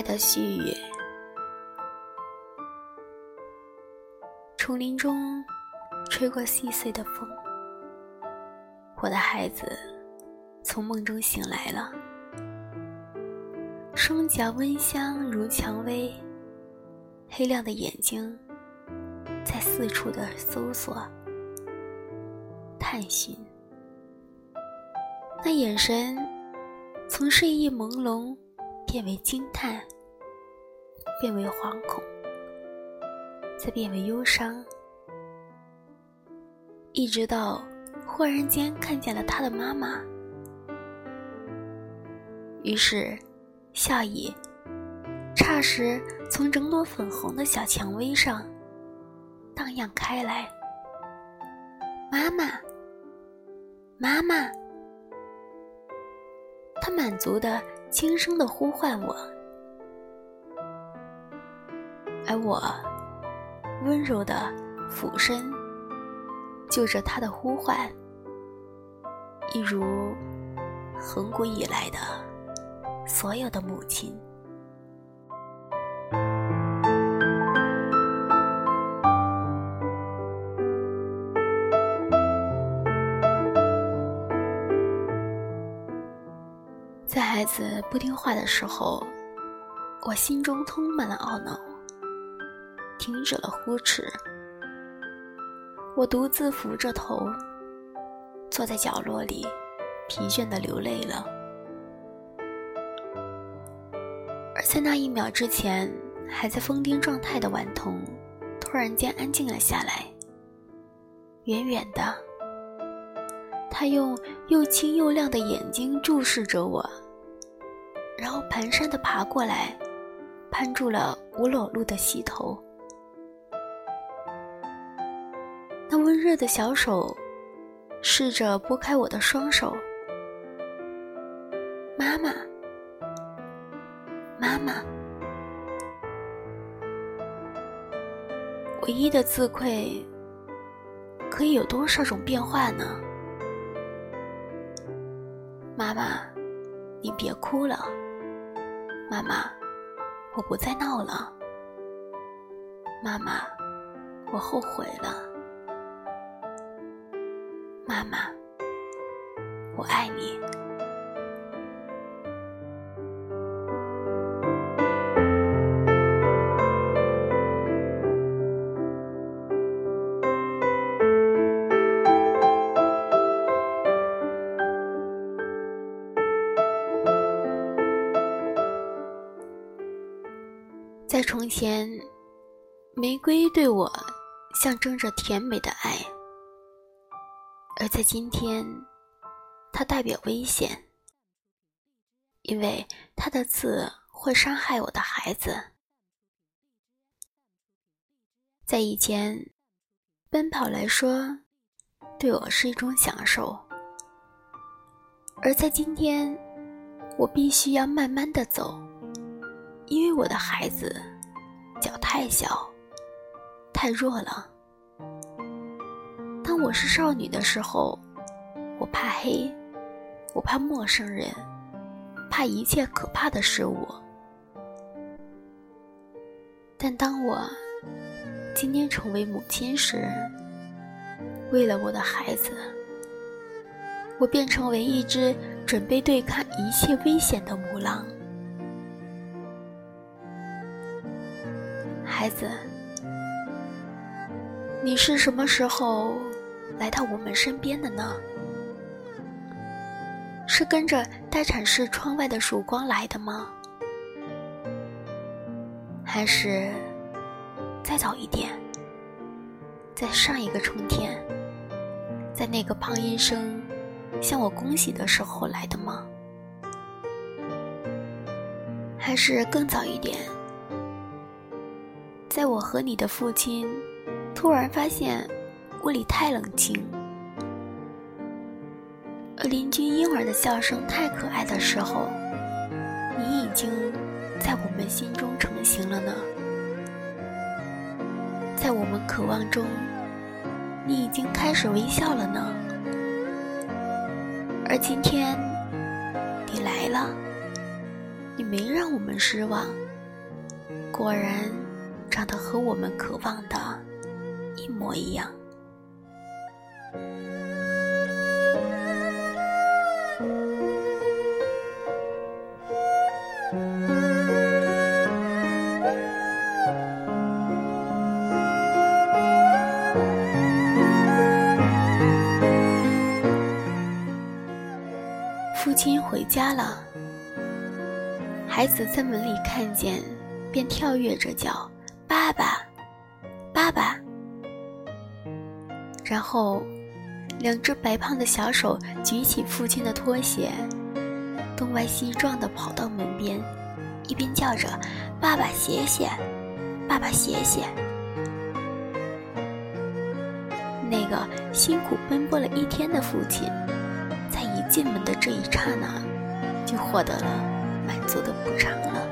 爱的细雨，丛林中吹过细碎的风，我的孩子从梦中醒来了，双脚温香如蔷薇，黑亮的眼睛在四处的搜索、探寻，那眼神从睡意朦胧。变为惊叹，变为惶恐，再变为忧伤，一直到忽然间看见了他的妈妈，于是笑意霎时从整朵粉红的小蔷薇上荡漾开来。妈妈，妈妈，他满足的。轻声的呼唤我，而我温柔的俯身，就着他的呼唤，一如恒古以来的所有的母亲。孩子不听话的时候，我心中充满了懊恼，停止了呼哧。我独自扶着头，坐在角落里，疲倦的流泪了。而在那一秒之前，还在疯癫状态的顽童，突然间安静了下来。远远的，他用又清又亮的眼睛注视着我。然后蹒跚的爬过来，攀住了我裸露的膝头。那温热的小手试着拨开我的双手。妈妈，妈妈，唯一的自愧可以有多少种变化呢？妈妈，你别哭了。妈妈，我不再闹了。妈妈，我后悔了。妈妈，我爱你。从前，玫瑰对我象征着甜美的爱；而在今天，它代表危险，因为它的刺会伤害我的孩子。在以前，奔跑来说，对我是一种享受；而在今天，我必须要慢慢的走。因为我的孩子脚太小，太弱了。当我是少女的时候，我怕黑，我怕陌生人，怕一切可怕的事物。但当我今天成为母亲时，为了我的孩子，我便成为一只准备对抗一切危险的母狼。孩子，你是什么时候来到我们身边的呢？是跟着待产室窗外的曙光来的吗？还是再早一点，在上一个春天，在那个胖医生向我恭喜的时候来的吗？还是更早一点？在我和你的父亲突然发现屋里太冷清，而邻居婴儿的笑声太可爱的时候，你已经在我们心中成型了呢。在我们渴望中，你已经开始微笑了呢。而今天你来了，你没让我们失望。果然长得和我们渴望的一模一样。父亲回家了，孩子在门里看见，便跳跃着叫：“爸爸，爸爸！”然后，两只白胖的小手举起父亲的拖鞋，东歪西撞的跑到门边，一边叫着：“爸爸，鞋鞋，爸爸，鞋鞋！”那个辛苦奔波了一天的父亲。在一进门的这一刹那，就获得了满足的补偿了。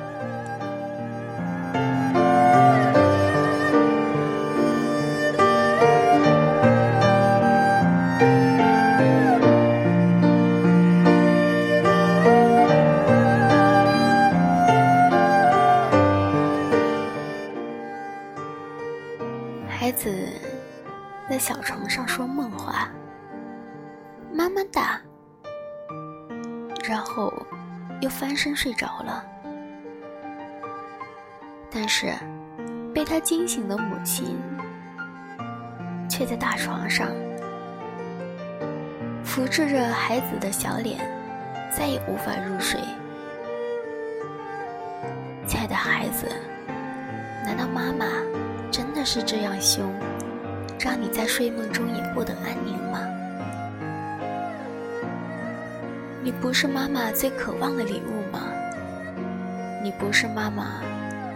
孩子在小床上说梦话：“妈妈的。”然后，又翻身睡着了。但是，被他惊醒的母亲，却在大床上扶持着孩子的小脸，再也无法入睡。亲爱的孩子，难道妈妈真的是这样凶，让你在睡梦中也不得安宁吗？你不是妈妈最渴望的礼物吗？你不是妈妈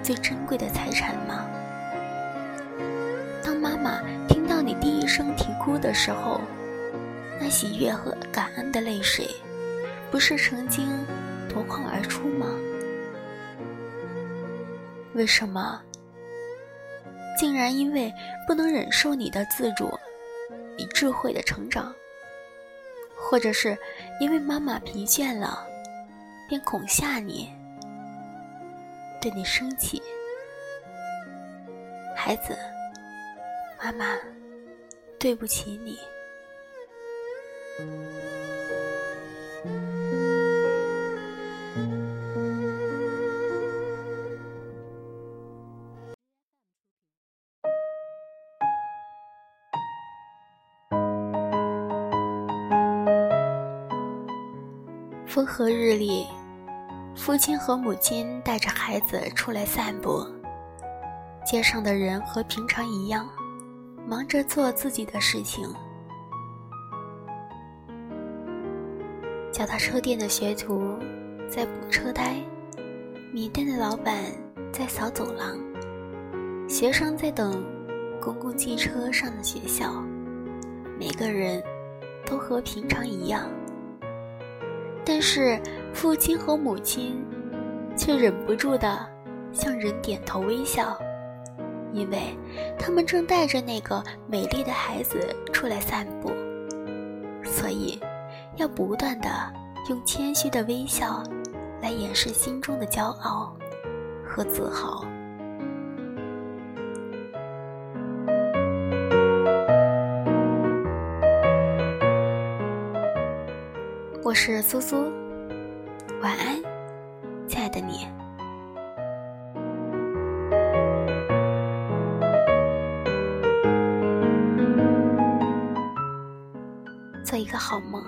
最珍贵的财产吗？当妈妈听到你第一声啼哭的时候，那喜悦和感恩的泪水，不是曾经夺眶而出吗？为什么？竟然因为不能忍受你的自主你智慧的成长？或者是因为妈妈疲倦了，便恐吓你，对你生气。孩子，妈妈对不起你。风和日丽，父亲和母亲带着孩子出来散步。街上的人和平常一样，忙着做自己的事情。脚踏车店的学徒在补车胎，米店的老板在扫走廊，学生在等公共汽车上的学校。每个人都和平常一样。但是，父亲和母亲却忍不住的向人点头微笑，因为他们正带着那个美丽的孩子出来散步，所以要不断的用谦虚的微笑来掩饰心中的骄傲和自豪。我是苏苏，晚安，亲爱的你，做一个好梦。